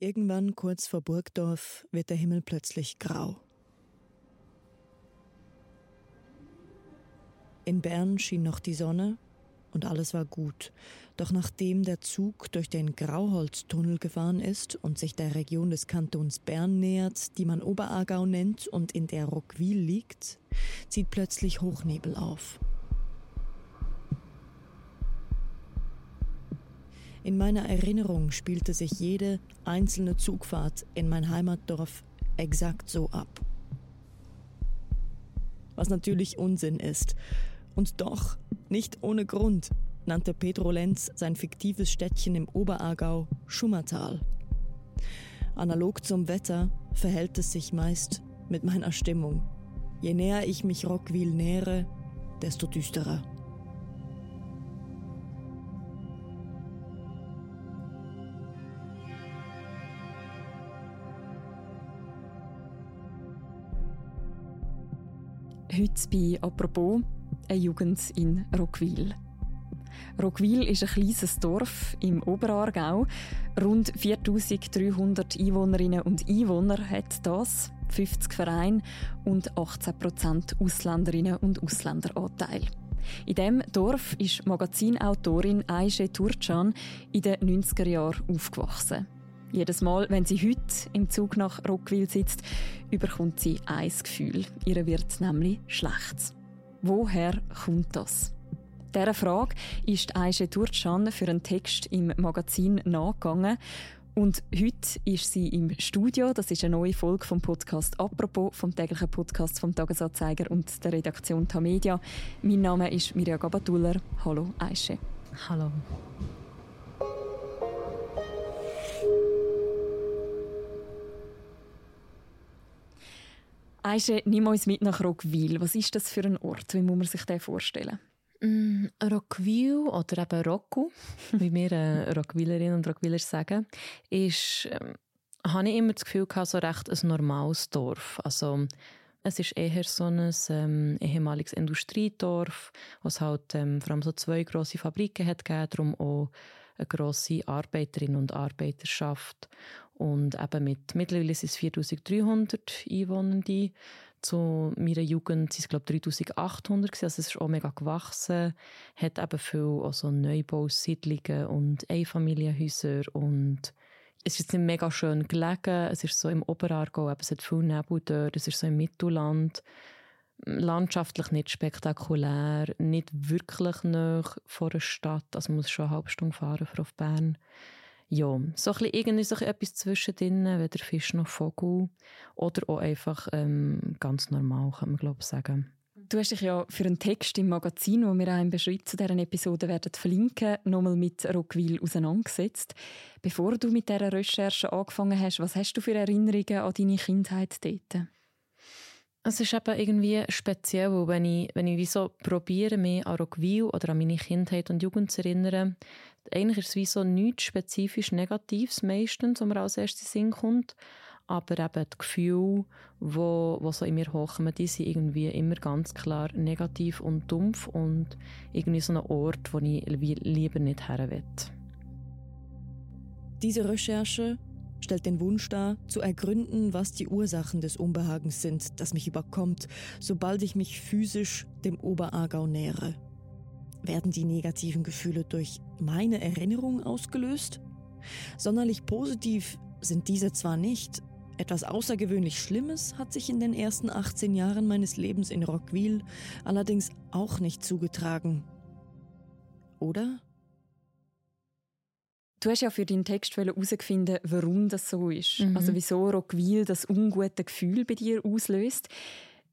Irgendwann kurz vor Burgdorf wird der Himmel plötzlich grau. In Bern schien noch die Sonne und alles war gut. Doch nachdem der Zug durch den Grauholztunnel gefahren ist und sich der Region des Kantons Bern nähert, die man Oberaargau nennt und in der Rockwil liegt, zieht plötzlich Hochnebel auf. In meiner Erinnerung spielte sich jede einzelne Zugfahrt in mein Heimatdorf exakt so ab. Was natürlich Unsinn ist. Und doch, nicht ohne Grund, nannte Pedro Lenz sein fiktives Städtchen im Oberaargau Schummertal. Analog zum Wetter verhält es sich meist mit meiner Stimmung. Je näher ich mich Rockwil nähere, desto düsterer. Heute bei «Apropos» eine Jugend in Rockwil. Rockwil ist ein kleines Dorf im Oberaargau. Rund 4300 Einwohnerinnen und Einwohner hat das, 50 Vereine und 18% Ausländerinnen und Ausländeranteil. In diesem Dorf ist Magazinautorin Aisha Turcan in den 90er Jahren aufgewachsen. Jedes Mal, wenn sie heute im Zug nach Rockwil sitzt, überkommt sie ein Gefühl. Ihr wird nämlich schlecht. Woher kommt das? Dieser Frage ist Aisha Turcan für einen Text im Magazin nachgegangen. Und heute ist sie im Studio. Das ist eine neue Folge vom Podcast «Apropos», vom täglichen Podcast vom «Tagesanzeiger» und der Redaktion Tamedia. Mein Name ist Mirja Gabatuller. Hallo, Aisha. Hallo. Aische, nimm uns mit nach Rockwil. Was ist das für ein Ort? Wie muss man sich den vorstellen? Mm, Rockwil oder eben Rocku, wie wir äh, Rockwilerinnen und Rockwiler sagen, ist, ähm, habe ich immer das Gefühl gehabt, so recht ein normales Dorf. Also, es ist eher so ein ähm, ehemaliges Industriedorf, was halt ähm, vor allem so zwei grosse Fabriken hat gegeben, darum auch eine grosse Arbeiterinnen- und Arbeiterschaft. Und eben mit, mittlerweile sind es 4300 Einwohnende. Zu meiner Jugend waren es, glaube ich, 3800 Also es ist auch mega gewachsen. Hat eben viel auch so Neubausiedlungen und Einfamilienhäuser und es ist nicht mega schön gelegen. Es ist so im Oberaargau, es hat viel Nebel dort. Es ist so im Mittelland. Landschaftlich nicht spektakulär, nicht wirklich nah vor der Stadt. Also man muss schon eine halbe Stunde fahren für auf Bern ja, so ein bisschen irgendwie so etwas zwischendrin, weder Fisch noch Vogel. Oder auch einfach ähm, ganz normal, kann man glaube ich sagen. Du hast dich ja für einen Text im Magazin, wo wir auch im Beschrieb zu dieser Episode werden verlinken, nochmal mit Rockwil auseinandergesetzt. Bevor du mit dieser Recherche angefangen hast, was hast du für Erinnerungen an deine Kindheit dort? Es ist eben irgendwie speziell, wenn ich, wenn ich wie so probiere, mich an Rockwil oder an meine Kindheit und Jugend zu erinnern, eigentlich ist es wie so nichts spezifisch Negatives meistens, was mir als erstes Sinn kommt. Aber eben die Gefühle, die, die so in mir hochkommen, die sind irgendwie immer ganz klar negativ und dumpf und irgendwie so ein Ort, wo ich lieber nicht her will. Diese Recherche stellt den Wunsch dar, zu ergründen, was die Ursachen des Unbehagens sind, das mich überkommt, sobald ich mich physisch dem Oberaargau nähere. Werden die negativen Gefühle durch meine Erinnerung ausgelöst? Sonderlich positiv sind diese zwar nicht, etwas außergewöhnlich Schlimmes hat sich in den ersten 18 Jahren meines Lebens in Rockwil allerdings auch nicht zugetragen. Oder? Du hast ja für deinen Text herausgefunden, warum das so ist. Mhm. Also wieso Rockwil das ungute Gefühl bei dir auslöst.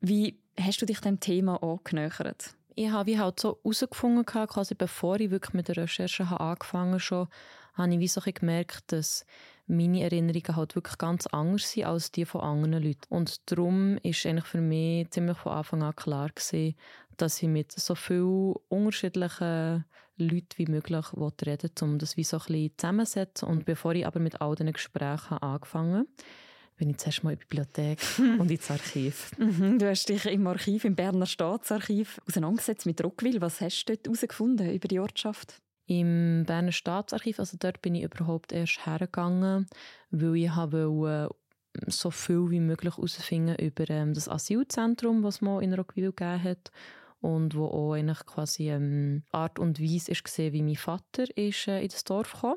Wie hast du dich dem Thema angenähert? Ich habe wie halt so herausgefunden, quasi bevor ich wirklich mit der Recherche angefangen habe, habe ich wie so gemerkt, dass meine Erinnerungen halt wirklich ganz anders sind als die von anderen Leuten. Und darum ist eigentlich für mich ziemlich von Anfang an klar gewesen, dass ich mit so vielen unterschiedlichen Leuten wie möglich reden um das wie so ein bisschen zusammensetzen. Und bevor ich aber mit all diesen Gesprächen angefangen habe, bin ich zuerst mal in die Bibliothek und ins Archiv. Mhm, du hast dich im Archiv, im Berner Staatsarchiv, auseinandergesetzt mit Rockwil. Was hast du dort herausgefunden über die Ortschaft? Im Berner Staatsarchiv, also dort bin ich überhaupt erst hergegangen, weil ich wollte so viel wie möglich herausfinden über ähm, das Asylzentrum, was man in Rockville gegeben hat und wo auch eigentlich quasi ähm, Art und Weise ist gesehen, wie mein Vater ist, äh, in das Dorf kam.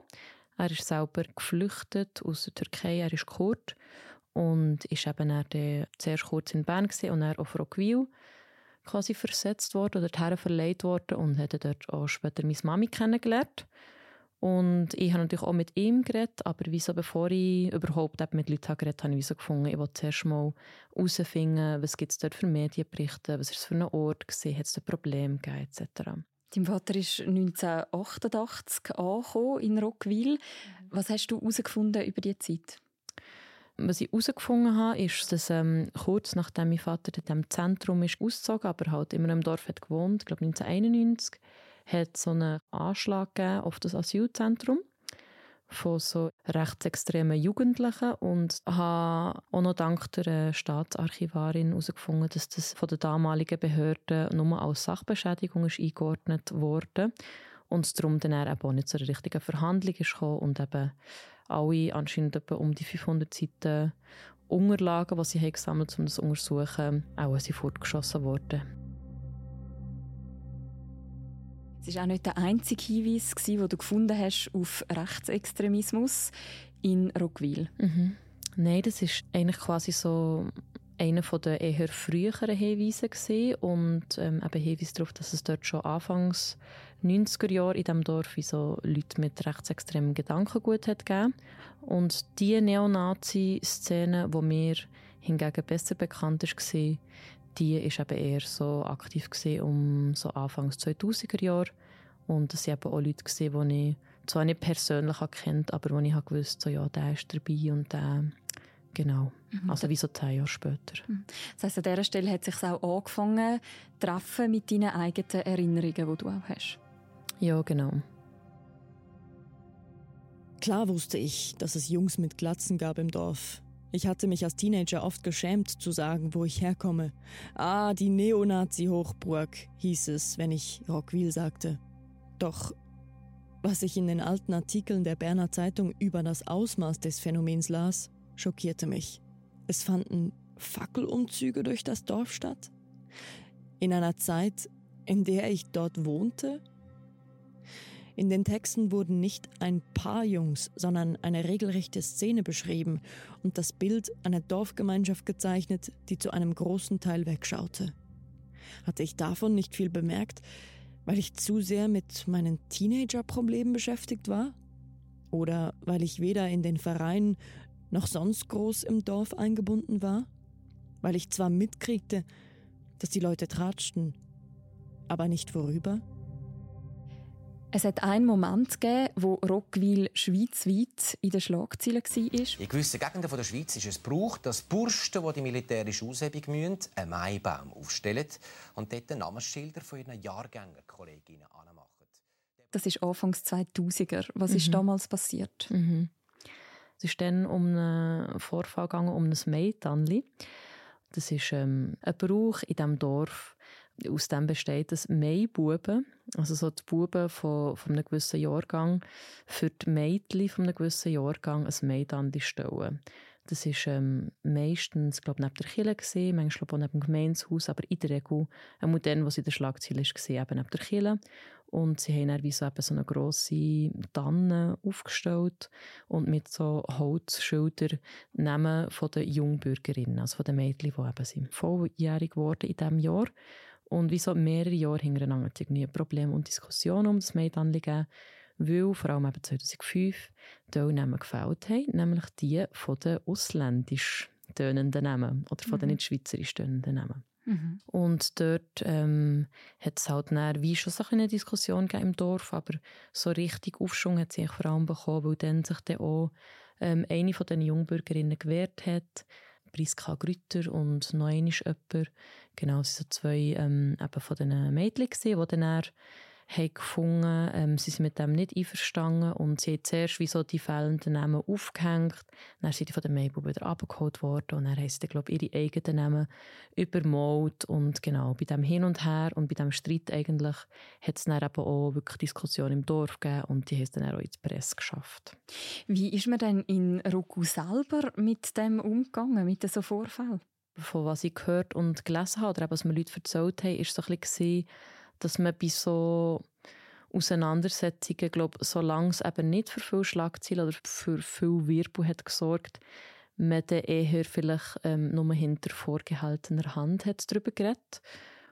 Er ist selber geflüchtet aus der Türkei, er ist Kurd und ist eben dann zuerst kurz in Bern und dann auf Rockville quasi versetzt worden oder dorthin verleiht worden und hat dort auch später meine Mami kennengelernt. Und ich habe natürlich auch mit ihm geredet, aber wieso, bevor ich überhaupt mit Leuten geredet habe, habe ich so gefunden, ich wollte zuerst mal herausfinden, was gibt es dort für Medienberichte, was ist es für ein Ort gewesen, hat es da Probleme gegeben, etc. Dein Vater ist 1988 angekommen in Rockville. Was hast du herausgefunden über diese Zeit? Was ich herausgefunden habe, ist, dass ähm, kurz nachdem mein Vater in diesem Zentrum ist ausgezogen, aber halt immer im Dorf hat gewohnt, ich glaube 1991, hat so einen Anschlag gegeben auf das Asylzentrum von so rechtsextremen Jugendlichen und habe auch noch dank der Staatsarchivarin herausgefunden, dass das von den damaligen Behörden nur als Sachbeschädigung ist eingeordnet wurde und es darum dann auch nicht zu einer richtigen Verhandlung ist gekommen und eben alle anscheinend etwa um die 500 Seiten Unterlagen, die sie haben gesammelt haben, um das zu untersuchen, auch sie fortgeschossen worden. Es war auch nicht der einzige Hinweis, den du gefunden hast auf Rechtsextremismus in Rockville. Mhm. Nein, das ist eigentlich quasi so einer der eher früheren Hinweise gewesen und ähm, eben Hinweis darauf, dass es dort schon anfangs 90er Jahre in diesem Dorf wie so Leute mit rechtsextremen Gedankengut hat gegeben. Und die Neonazi-Szene, die mir hingegen besser bekannt war, die ist eben eher so aktiv gewesen um so Anfangs 2000er Jahre. Und es waren eben auch Leute, gewesen, die ich zwar nicht persönlich kennt, aber wo ich gewusst so, ja, der ist dabei und der Genau. Mhm. Also wie so zehn Jahre später. Mhm. Das heisst, an dieser Stelle hat es sich auch angefangen, treffen mit deinen eigenen Erinnerungen, die du auch hast. Ja, genau. Klar wusste ich, dass es Jungs mit Glatzen gab im Dorf. Ich hatte mich als Teenager oft geschämt zu sagen, wo ich herkomme. Ah, die Neonazi-Hochburg, hieß es, wenn ich Rockville sagte. Doch was ich in den alten Artikeln der Berner Zeitung über das Ausmaß des Phänomens las, schockierte mich. Es fanden Fackelumzüge durch das Dorf statt? In einer Zeit, in der ich dort wohnte? In den Texten wurden nicht ein paar Jungs, sondern eine regelrechte Szene beschrieben und das Bild einer Dorfgemeinschaft gezeichnet, die zu einem großen Teil wegschaute. Hatte ich davon nicht viel bemerkt, weil ich zu sehr mit meinen Teenager-Problemen beschäftigt war? Oder weil ich weder in den Verein noch sonst groß im Dorf eingebunden war? Weil ich zwar mitkriegte, dass die Leute tratschten, aber nicht vorüber? Es hat einen Moment gegeben, wo Rockville schweizweit in den Schlagzeilen war. In gewissen Gegenden der Schweiz ist es Brauch, dass Bursten, die die militärische Aushebung müssen, einen Maibaum aufstellen und dort Namensschilder von ihren Jahrgängerkolleginnen anmachen. Das ist Anfangs 2000er. Was mhm. ist damals passiert? Mhm. Es ist dann um einen Vorfall gegangen, um ein Maitanli. Das ist ähm, ein Brauch in diesem Dorf. Aus dem besteht das Maibuben, also so die Buben von, von einem gewissen Jahrgang, für die Mädchen von einem gewissen Jahrgang ein Maitanli stellen. Das war ähm, meistens, glaube neben der Kirche gesehen, manchmal auch neben dem Gemeinshaus, aber in der Regel, ein Modell, was in der Schlagzeile war, eben neben der Kirche. Und sie haben dann wie so, eben so eine grosse Tanne aufgestellt und mit so Holzschildern Namen von den Jungbürgerinnen, also von den Mädchen, die eben sind volljährig geworden in diesem Jahr. Und wie so mehrere Jahre hintereinander hat es irgendwie Probleme und Diskussionen um das Mädchenanliegen weil vor allem eben 2005 Teilnehmer gefällt haben, nämlich die von den ausländisch tönenden Namen oder von mhm. den nicht schweizerisch tönenden Namen. Mhm. Und dort ähm, hat es halt dann, wie schon so eine Diskussion im Dorf, aber so richtig Aufschwung hat sie vor allem bekommen, weil dann sich dann auch ähm, eine von den Jungbürgerinnen gewehrt hat, Priska Grütter und noch einmal jemand. Genau, es waren so zwei ähm, eben von diesen Mädchen, die dann haben gefunden, ähm, sie sind mit dem nicht einverstanden und sie haben zuerst wie so die fehlenden Namen aufgehängt, dann sind die von der Maybub wieder abgeholt worden und dann haben sie, glaube ihre eigenen Namen übermalt und genau, bei dem Hin und Her und bei dem Streit eigentlich hat es dann eben auch wirklich Diskussionen im Dorf gegeben und die haben es dann auch in die Presse geschafft. Wie ist man denn in Roku selber mit dem umgegangen, mit so Vorfällen? Von was ich gehört und gelesen habe, oder eben, was mir Leute erzählt haben, ist so ein bisschen dass man bei so Auseinandersetzungen, glaube solange es eben nicht für viel Schlagzeilen oder für viel Wirbel hat gesorgt, man dann eher vielleicht ähm, nur hinter vorgehaltener Hand hat darüber geredet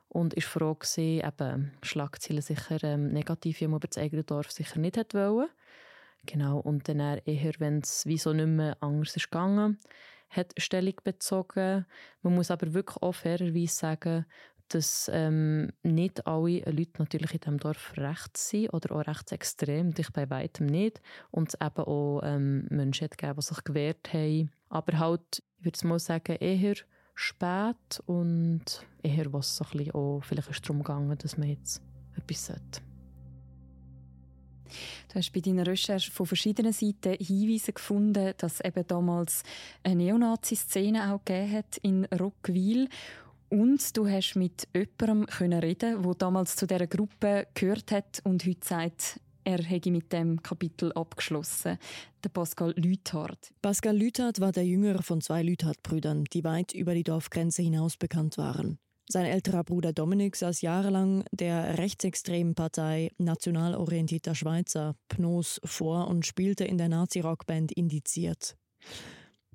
und ist froh gewesen, eben Schlagzeilen sicher ähm, negativ über das eigene Dorf sicher nicht hat wollen. Genau, und dann eher, wenn es wie so nicht mehr anders ist gegangen, hat Stellung bezogen. Man muss aber wirklich auch fairerweise sagen, dass ähm, nicht alle Leute natürlich in diesem Dorf rechts sind oder auch rechtsextrem, ich bei weitem nicht. Und es eben auch ähm, Menschen gegeben, die sich gewehrt haben. Aber halt, ich würde mal sagen, eher spät und eher was so ein auch, vielleicht ist es darum gegangen, dass man jetzt etwas sollte. Du hast bei deiner Recherche von verschiedenen Seiten Hinweise gefunden, dass eben damals eine Neonazi-Szene auch gegeben hat in Rockville. Und du hast mit jemandem können reden, der damals zu dieser Gruppe gehört hat und heute sagt, er hätte mit dem Kapitel abgeschlossen. Der Pascal Lüthard. Pascal Lüthard war der jüngere von zwei Lüthard-Brüdern, die weit über die Dorfgrenze hinaus bekannt waren. Sein älterer Bruder Dominik saß jahrelang der rechtsextremen Partei National Orientierter Schweizer PNOS vor und spielte in der Nazi-Rockband Indiziert.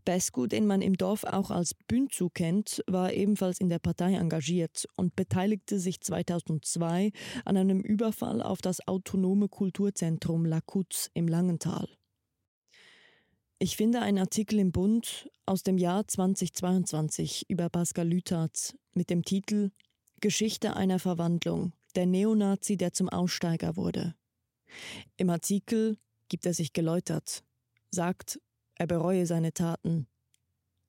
Besku, den man im Dorf auch als Bünzu kennt, war ebenfalls in der Partei engagiert und beteiligte sich 2002 an einem Überfall auf das autonome Kulturzentrum Lakutz im Langental. Ich finde einen Artikel im Bund aus dem Jahr 2022 über Pascal Lüthardt mit dem Titel Geschichte einer Verwandlung, der Neonazi, der zum Aussteiger wurde. Im Artikel gibt er sich geläutert, sagt, er bereue seine Taten.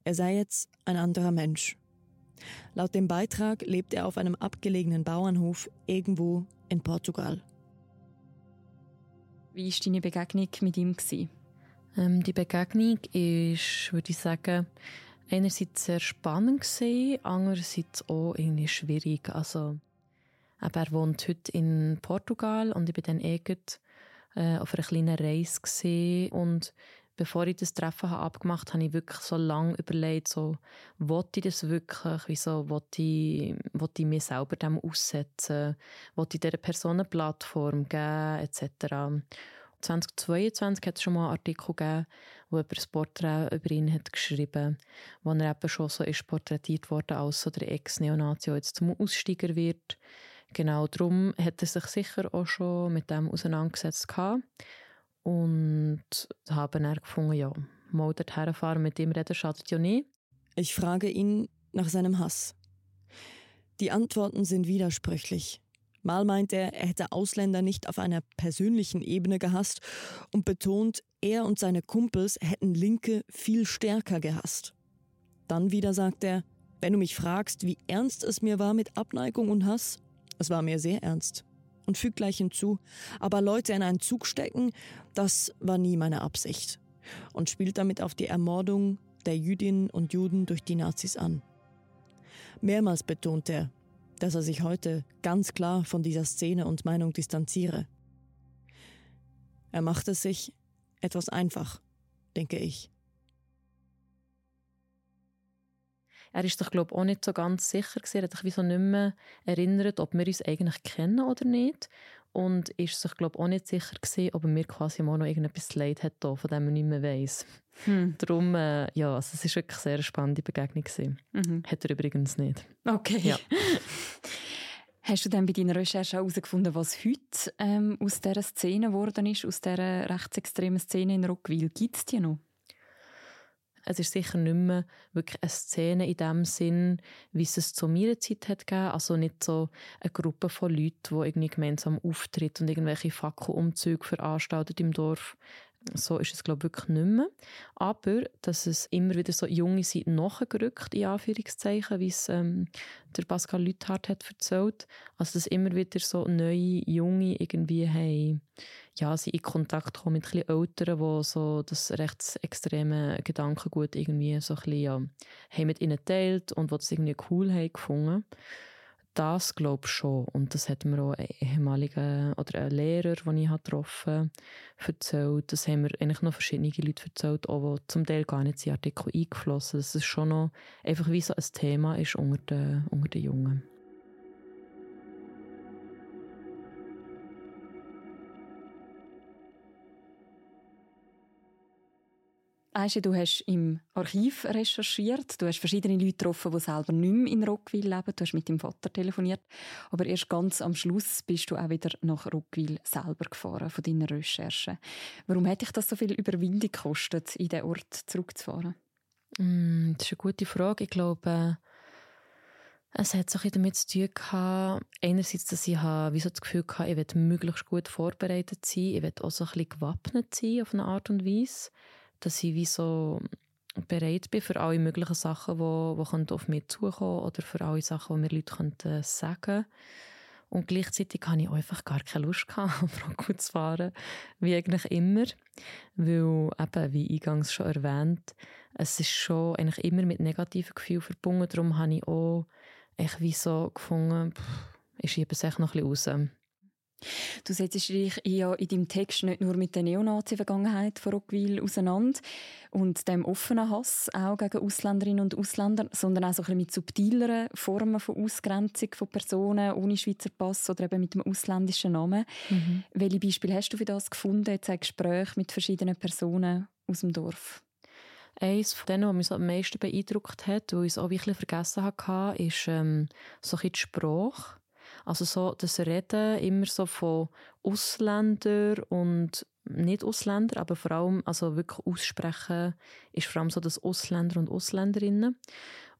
Er sei jetzt ein anderer Mensch. Laut dem Beitrag lebt er auf einem abgelegenen Bauernhof irgendwo in Portugal. Wie war deine Begegnung mit ihm? Ähm, die Begegnung ist, würde ich sagen, einerseits sehr spannend gewesen, andererseits auch irgendwie schwierig. Also, er wohnt heute in Portugal und ich bin dann äh, auf einer kleinen Reise und bevor ich das Treffen habe abgemacht habe, habe ich wirklich so lange überlegt, so, wollte ich das wirklich, wieso wollte ich, wollte ich mich selber dem aussetzen, wollte ich dieser Person eine Plattform geben, etc. 2022 hat es schon mal einen Artikel gegeben, wo jemand ein Porträt über ihn hat geschrieben wo er eben schon so ist porträtiert worden als so der Ex-Neonazi, der jetzt zum Aussteiger wird. Genau darum hat er sich sicher auch schon mit dem auseinandergesetzt gehabt. Und habe dann gefunden, ja, mal dorthin fahren, mit ihm reden schadet ja nicht. Ich frage ihn nach seinem Hass. Die Antworten sind widersprüchlich. Mal meint er, er hätte Ausländer nicht auf einer persönlichen Ebene gehasst und betont, er und seine Kumpels hätten Linke viel stärker gehasst. Dann wieder sagt er, wenn du mich fragst, wie ernst es mir war mit Abneigung und Hass, es war mir sehr ernst und fügt gleich hinzu, aber Leute in einen Zug stecken, das war nie meine Absicht. Und spielt damit auf die Ermordung der Jüdinnen und Juden durch die Nazis an. Mehrmals betont er, dass er sich heute ganz klar von dieser Szene und Meinung distanziere. Er macht es sich etwas einfach, denke ich. Er ist sich, glaube ich, auch nicht so ganz sicher gewesen. Er hat sich wie so nicht mehr erinnert, ob wir uns eigentlich kennen oder nicht. Und ist sich, glaube ich, auch nicht sicher gewesen, ob er mir quasi mal noch irgendetwas leid hat, von dem er nicht mehr weiss. Hm. Darum, äh, ja, also es war wirklich eine sehr spannende Begegnung. Mhm. Hat er übrigens nicht. Okay. Ja. Hast du dann bei deiner Recherche herausgefunden, was heute ähm, aus dieser Szene geworden ist, aus dieser rechtsextremen Szene in Rockville? Gibt es die noch? Es ist sicher nicht mehr wirklich eine Szene in dem Sinn, wie es es zu meiner Zeit hat gegeben. Also nicht so eine Gruppe von Leuten, die irgendwie gemeinsam auftritt und irgendwelche Fackelumzüge veranstaltet im Dorf. So ist es, glaube ich, wirklich nicht mehr. Aber, dass es immer wieder so junge sind nachgerückt, in Anführungszeichen, wie es ähm, der Pascal Lüthardt hat erzählt. Also, dass immer wieder so neue, junge irgendwie haben, ja, sie in Kontakt kommen mit etwas Älteren, die so das rechtsextreme Gedankengut irgendwie so ein bisschen, ja, haben mit ihnen teilt und die das irgendwie cool haben gefunden das glaube ich schon. Und das hat mir auch ein ehemaliger oder ein Lehrer, den ich getroffen habe, erzählt. Das haben mir eigentlich noch verschiedene Leute erzählt, auch die zum Teil gar nicht in Artikel eingeflossen Dass es schon noch einfach wie so ein Thema ist unter den, unter den Jungen. Aisha, du hast im Archiv recherchiert, du hast verschiedene Leute getroffen, die selber nicht mehr in Rockville leben. Du hast mit deinem Vater telefoniert, aber erst ganz am Schluss bist du auch wieder nach Rockville selber gefahren von deinen Recherchen. Warum hat dich das so viel Überwindung gekostet, in diesen Ort zurückzufahren? Mm, das ist eine gute Frage. Ich glaube, es hat so ein damit zu tun gehabt, einerseits, dass ich habe, wie so das Gefühl hatte, ich will möglichst gut vorbereitet sein, ich will auch so ein bisschen gewappnet sein auf eine Art und Weise dass ich wie so bereit bin für alle möglichen Sachen, die, die auf mich zukommen oder für alle Sachen, die mir Leute sagen Und gleichzeitig hatte ich einfach gar keine Lust, gehabt, Rocco zu fahren, wie eigentlich immer. Weil, eben, wie eingangs schon erwähnt, es ist schon eigentlich immer mit negativen Gefühlen verbunden. Darum habe ich auch echt wie so gefunden, pff, ich schiebe es echt noch ein bisschen raus. Du setzt dich ja in deinem Text nicht nur mit der Neonazi-Vergangenheit von Rockville auseinander und dem offenen Hass auch gegen Ausländerinnen und Ausländer, sondern auch so ein bisschen mit subtileren Formen von Ausgrenzung von Personen ohne Schweizer Pass oder eben mit einem ausländischen Namen. Mhm. Welche Beispiele hast du für das gefunden, jetzt ein Gespräch mit verschiedenen Personen aus dem Dorf? Eines von denen, was mich am meisten beeindruckt hat, wo ich es auch wirklich vergessen hatte, ist ähm, so ein bisschen die Sprache. Also so das Reden immer so von Ausländern und nicht Ausländer, aber vor allem also wirklich aussprechen ist vor allem so das Ausländer und Ausländerinnen.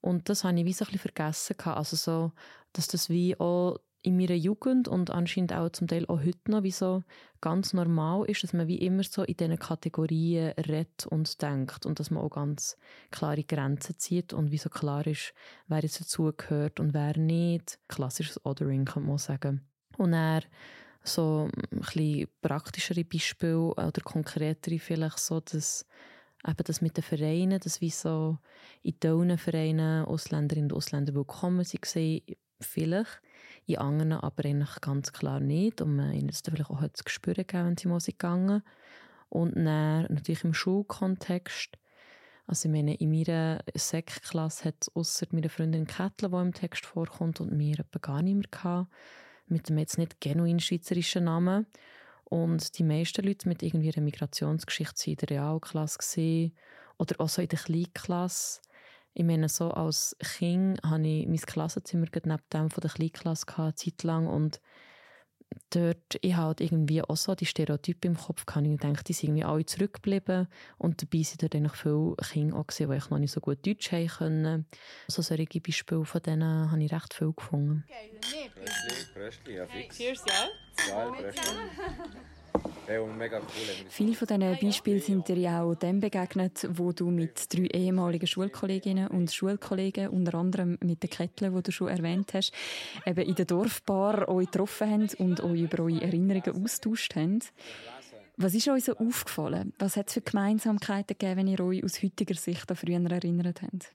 Und das habe ich wie so ein bisschen vergessen. Also so, dass das wie auch in meiner Jugend und anscheinend auch zum Teil auch heute noch wie so ganz normal ist, dass man wie immer so in diesen Kategorien redet und denkt und dass man auch ganz klare Grenzen zieht und wie so klar ist, wer jetzt dazugehört und wer nicht. Klassisches Othering, kann man sagen. Und er so ein bisschen praktischere Beispiele oder konkretere vielleicht so, dass eben das mit den Vereinen, dass wie so in diesen Vereinen Ausländerinnen und Ausländer willkommen sind, vielleicht in anderen aber eigentlich ganz klar nicht. Und man ihnen das vielleicht auch zu spüren gegeben, wenn sie mal sind gegangen. Und dann natürlich im Schulkontext. Also ich meine, in meiner Sek-Klasse hat es ausser meiner Freundin Kettle, die im Text vorkommt, und mir etwa gar nicht mehr gehabt, mit dem jetzt nicht genuin schweizerischen Namen. Und die meisten Leute mit irgendwie einer Migrationsgeschichte waren in der Realklasse oder auch so in der Kleinklasse. Ich meine, so als Kind hatte ich mein Klassenzimmer neben dem von der Kleinklasse eine Zeit lang und dort, ich halt irgendwie auch so die Stereotype im Kopf gehabt. Ich denke, die sind irgendwie alle zurückgeblieben und dabei sind dort eigentlich viele Kinder auch gewesen, die ich noch nicht so gut Deutsch haben können. So solche Beispiele von denen habe ich recht viel gefunden. Pröstli, Pröstli, ja fix. Cheers, ja. Ja. Viele von diesen Beispielen sind dir ja auch dem begegnet, wo du mit drei ehemaligen Schulkolleginnen und Schulkollegen, unter anderem mit der Kettle, die du schon erwähnt hast, eben in der Dorfbar euch getroffen haben und euch über eure Erinnerungen austauscht haben. Was ist euch so aufgefallen? Was hat es für Gemeinsamkeiten gegeben, wenn ihr euch aus heutiger Sicht an früher erinnert habt?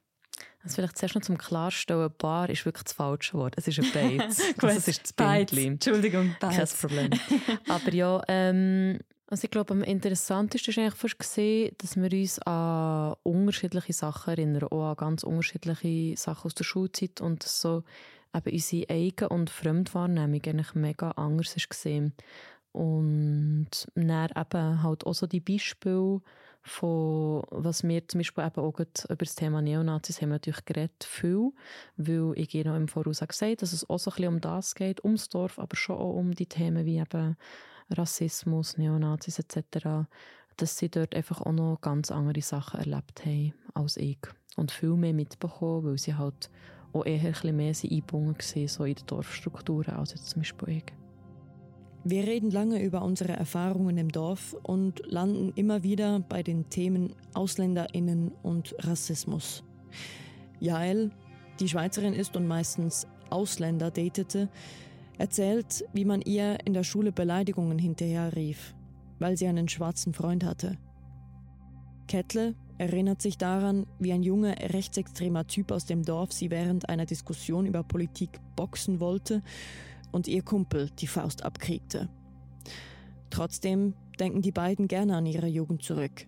Also vielleicht zuerst noch zum Klarstellen, Bar ist wirklich das falsche Wort. Es ist ein Bates. also es ist das Beiz. Entschuldigung, Bates. Kein Problem. Aber ja, ähm, also ich glaube, am interessantesten ist eigentlich fast gesehen, dass wir uns an unterschiedliche Sachen erinnern, auch an ganz unterschiedliche Sachen aus der Schulzeit und so eben unsere Eigen- und Fremdwahrnehmung eigentlich mega anders ist gesehen. Und dann eben halt auch so die Beispiele, von, was wir zum Beispiel eben auch über das Thema Neonazis haben wir natürlich geredet, viel, weil ich noch im Voraus gesagt habe, dass es auch so ein bisschen um das geht, ums Dorf, aber schon auch um die Themen wie eben Rassismus, Neonazis etc., dass sie dort einfach auch noch ganz andere Sachen erlebt haben als ich und viel mehr mitbekommen, weil sie halt auch eher ein bisschen mehr eingebunden waren so in den Dorfstrukturen als jetzt zum Beispiel ich. Wir reden lange über unsere Erfahrungen im Dorf und landen immer wieder bei den Themen Ausländerinnen und Rassismus. Jael, die Schweizerin ist und meistens Ausländer datete, erzählt, wie man ihr in der Schule Beleidigungen hinterher rief, weil sie einen schwarzen Freund hatte. Kettle erinnert sich daran, wie ein junger rechtsextremer Typ aus dem Dorf sie während einer Diskussion über Politik boxen wollte und ihr Kumpel die Faust abkriegte. Trotzdem denken die beiden gerne an ihre Jugend zurück.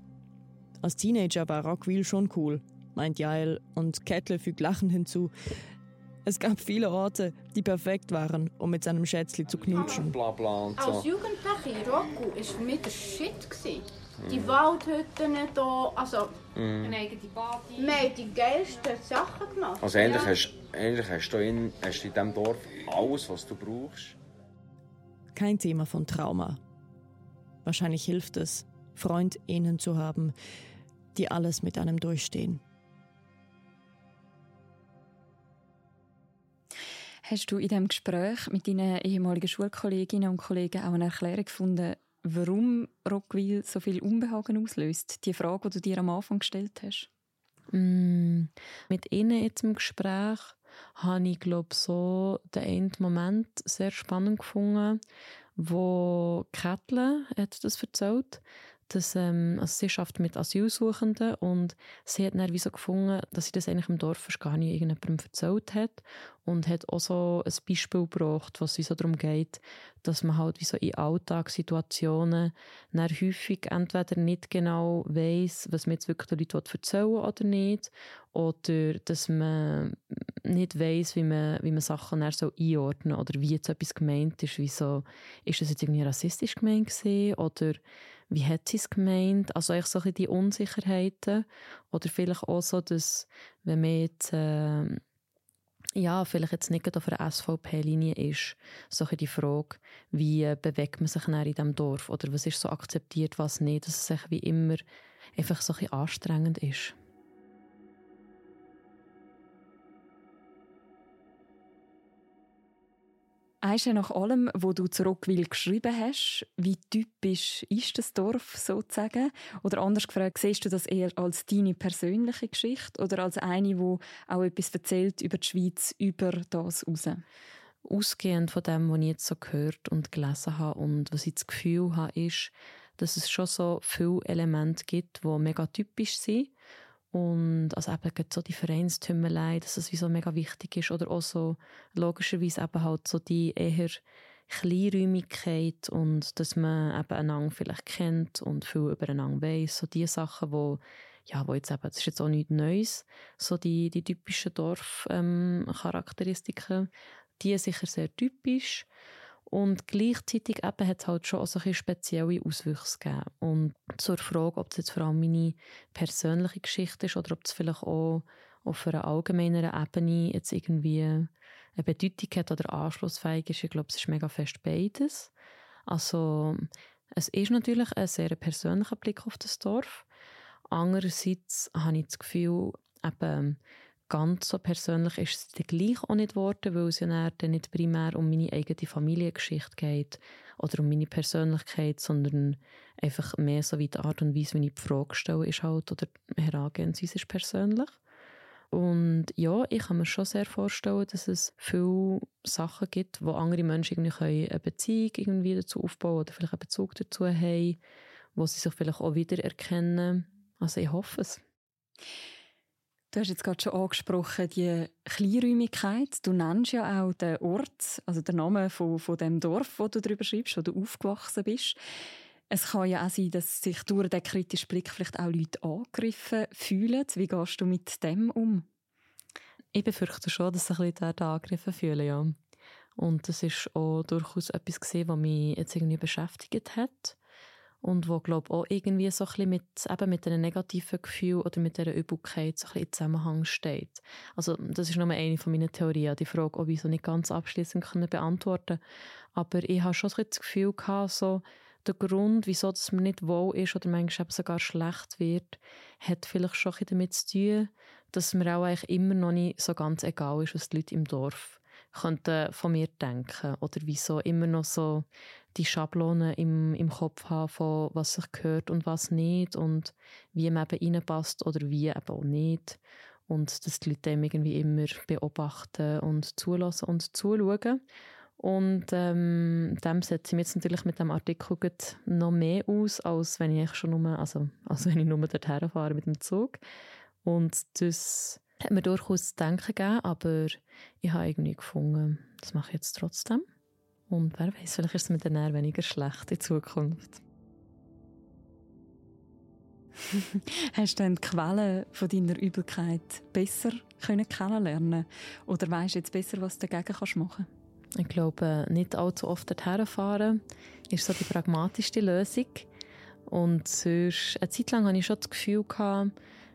Als Teenager war Rockwheel schon cool, meint Jael und Kettle fügt Lachen hinzu. Es gab viele Orte, die perfekt waren, um mit seinem Schätzli zu knutschen. Bla bla und so. Als Jugendliche, Rocco war für mich der Shit. Die Waldhütten hier, also mm. eine eigene Party. Wir haben die geilsten Sachen gemacht. Also eigentlich, ja. hast, eigentlich hast du in, hast in diesem Dorf alles, was du brauchst. Kein Thema von Trauma. Wahrscheinlich hilft es, FreundInnen zu haben, die alles mit einem durchstehen. Hast du in diesem Gespräch mit deinen ehemaligen Schulkolleginnen und Kollegen auch eine Erklärung gefunden, warum Rockville so viel Unbehagen auslöst? Die Frage, die du dir am Anfang gestellt hast. Mm, mit ihnen jetzt im Gespräch habe ich glaube so den einen Moment sehr spannend gefunden, wo Kettle hat das erzählt, dass ähm, also sie schafft mit Asylsuchenden und sie hat dann so gefunden, dass sie das eigentlich im Dorf gar nicht irgendjemandem erzählt hat und hat auch so ein Beispiel gebracht, was es so darum geht, dass man halt wie so in Alltagssituationen dann häufig entweder nicht genau weiß, was man jetzt wirklich den Leuten erzählen oder nicht oder dass man nicht weiß, wie man, wie man Sachen dann so einordnen oder wie jetzt etwas gemeint ist, wie so, ist das jetzt irgendwie rassistisch gemeint gewesen oder wie hat sie es gemeint? Also eigentlich so ein die Unsicherheiten oder vielleicht auch so, dass wenn man jetzt äh, ja, vielleicht jetzt nicht auf einer SVP-Linie ist, so die Frage, wie äh, bewegt man sich in diesem Dorf oder was ist so akzeptiert, was nicht, dass es sich wie immer einfach so ein anstrengend ist. Weißt nach allem, wo du zu Rockville geschrieben hast, wie typisch ist das Dorf sozusagen? Oder anders gefragt, siehst du das eher als deine persönliche Geschichte oder als eine, wo auch etwas erzählt über die Schweiz, über das raus? Ausgehend von dem, was ich jetzt so gehört und gelesen habe und was ich das Gefühl habe, ist, dass es schon so viele Elemente gibt, die mega typisch sind und also eben so die Vereinstümmelei, dass es wie so mega wichtig ist. Oder auch so logischerweise eben halt so die eher Kleinräumigkeit und dass man eben einander vielleicht kennt und viel übereinander weiss. So die Sachen, wo ja, wo jetzt eben, das ist jetzt auch nichts Neues, so die, die typischen Dorfcharakteristiken, ähm, die sicher sehr typisch. Und gleichzeitig eben hat es halt schon so ein spezielle Auswüchse gegeben. Und zur Frage, ob das jetzt vor allem meine persönliche Geschichte ist oder ob es vielleicht auch auf einer allgemeineren Ebene jetzt irgendwie eine Bedeutung hat oder anschlussfähig ist, ich glaube, es ist mega fest beides. Also es ist natürlich ein sehr persönlicher Blick auf das Dorf. Andererseits habe ich das Gefühl, eben, ganz so persönlich ist es dann gleich auch nicht geworden, weil es ja dann nicht primär um meine eigene Familiengeschichte geht oder um meine Persönlichkeit, sondern einfach mehr so wie die Art und Weise, wie ich die Frage stelle, ist halt, oder Herangehensweise ist persönlich. Und ja, ich kann mir schon sehr vorstellen, dass es viele Sachen gibt, wo andere Menschen irgendwie eine Beziehung irgendwie dazu aufbauen oder vielleicht einen Bezug dazu haben, wo sie sich vielleicht auch wiedererkennen. Also ich hoffe es. Du hast jetzt gerade schon angesprochen, die Kleinräumigkeit. Du nennst ja auch den Ort, also den Namen von, von dem Dorf, wo du darüber schreibst, wo du aufgewachsen bist. Es kann ja auch sein, dass sich durch den kritischen Blick vielleicht auch Leute angegriffen fühlen. Wie gehst du mit dem um? Ich befürchte schon, dass sich Leute da angegriffen fühlen, ja. Und das ist auch durchaus etwas gesehen, was mich jetzt irgendwie beschäftigt hat und wo glaube auch irgendwie so ein mit, eben mit einem negativen Gefühl oder mit dieser Übelkeit so ein in Zusammenhang steht. Also das ist nur eine von meinen Theorien, die Frage, ob ich so nicht ganz abschließend beantworten Aber ich habe schon das Gefühl gehabt, so der Grund, wieso es mir nicht wohl ist oder manchmal sogar schlecht wird, hat vielleicht schon ein damit zu tun, dass mir auch eigentlich immer noch nicht so ganz egal ist, was die Leute im Dorf könnten von mir denken oder wieso immer noch so die Schablone im, im Kopf haben von was sich gehört und was nicht und wie man eben reinpasst oder wie eben auch nicht und dass die Leute dem irgendwie immer beobachten und zulassen und zuschauen. Und ähm, dem setze ich mich jetzt natürlich mit dem Artikel noch mehr aus, als wenn ich schon nur, also, als wenn ich nur dorthin fahre mit dem Zug. Und das hat mir durchaus zu denken gegeben, aber ich habe irgendwie gefunden, das mache ich jetzt trotzdem. Und wer weiß, vielleicht ist es mit den Nerven weniger schlecht in Zukunft. Hast du dann die Quellen von deiner Übelkeit besser können kennenlernen Oder weißt du jetzt besser, was du dagegen kannst machen Ich glaube, nicht allzu oft dorthin fahren ist so die pragmatischste Lösung. Und sonst, eine Zeit lang hatte ich schon das Gefühl, gehabt,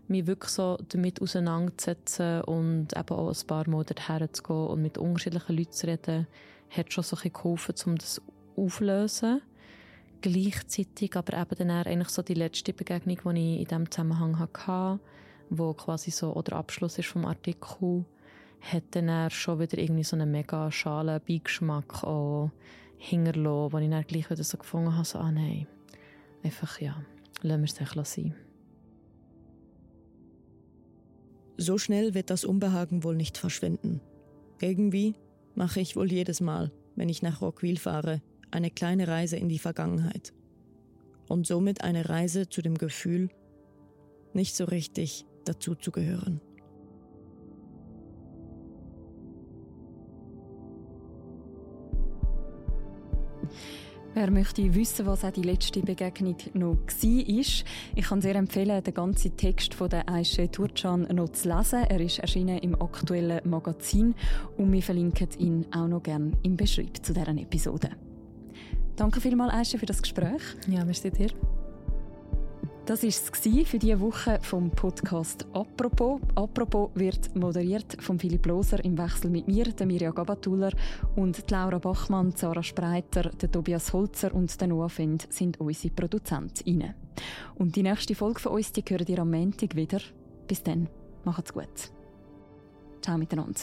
mich wirklich so damit auseinanderzusetzen und eben auch ein paar Mal dorthin zu gehen und mit unterschiedlichen Leuten zu reden, hat schon so ein bisschen geholfen, um das aufzulösen gleichzeitig aber eben dann eigentlich so die letzte Begegnung, die ich in diesem Zusammenhang hatte, wo quasi so, oder Abschluss ist vom Artikel, hat dann schon wieder irgendwie so einen mega schalen Beigeschmack auch hinterlassen, wo ich dann gleich wieder so gefunden habe, so, ah nein, einfach ja, lassen wir es einfach sein. So schnell wird das Unbehagen wohl nicht verschwinden. Irgendwie mache ich wohl jedes Mal, wenn ich nach Rockville fahre, eine kleine Reise in die Vergangenheit. Und somit eine Reise zu dem Gefühl, nicht so richtig dazuzugehören. Wer möchte wissen, was auch die letzte Begegnung noch war, ich kann sehr empfehlen, den ganzen Text von der Aisha Turcan noch zu lesen. Er ist erschienen im aktuellen Magazin und wir verlinken ihn auch noch gerne im Beschreib zu deren Episode. Danke vielmals, Aisha, für das Gespräch. Ja, merci dir. Das war es für diese Woche vom Podcast «Apropos». «Apropos» wird moderiert von Philipp Loser im Wechsel mit mir, der Mirja Gabatuller und Laura Bachmann, Sarah Spreiter, der Tobias Holzer und der Noah Fend sind unsere Produzentinnen. Und die nächste Folge von uns, die hören ihr am Montag wieder. Bis dann, macht's gut. Ciao miteinander.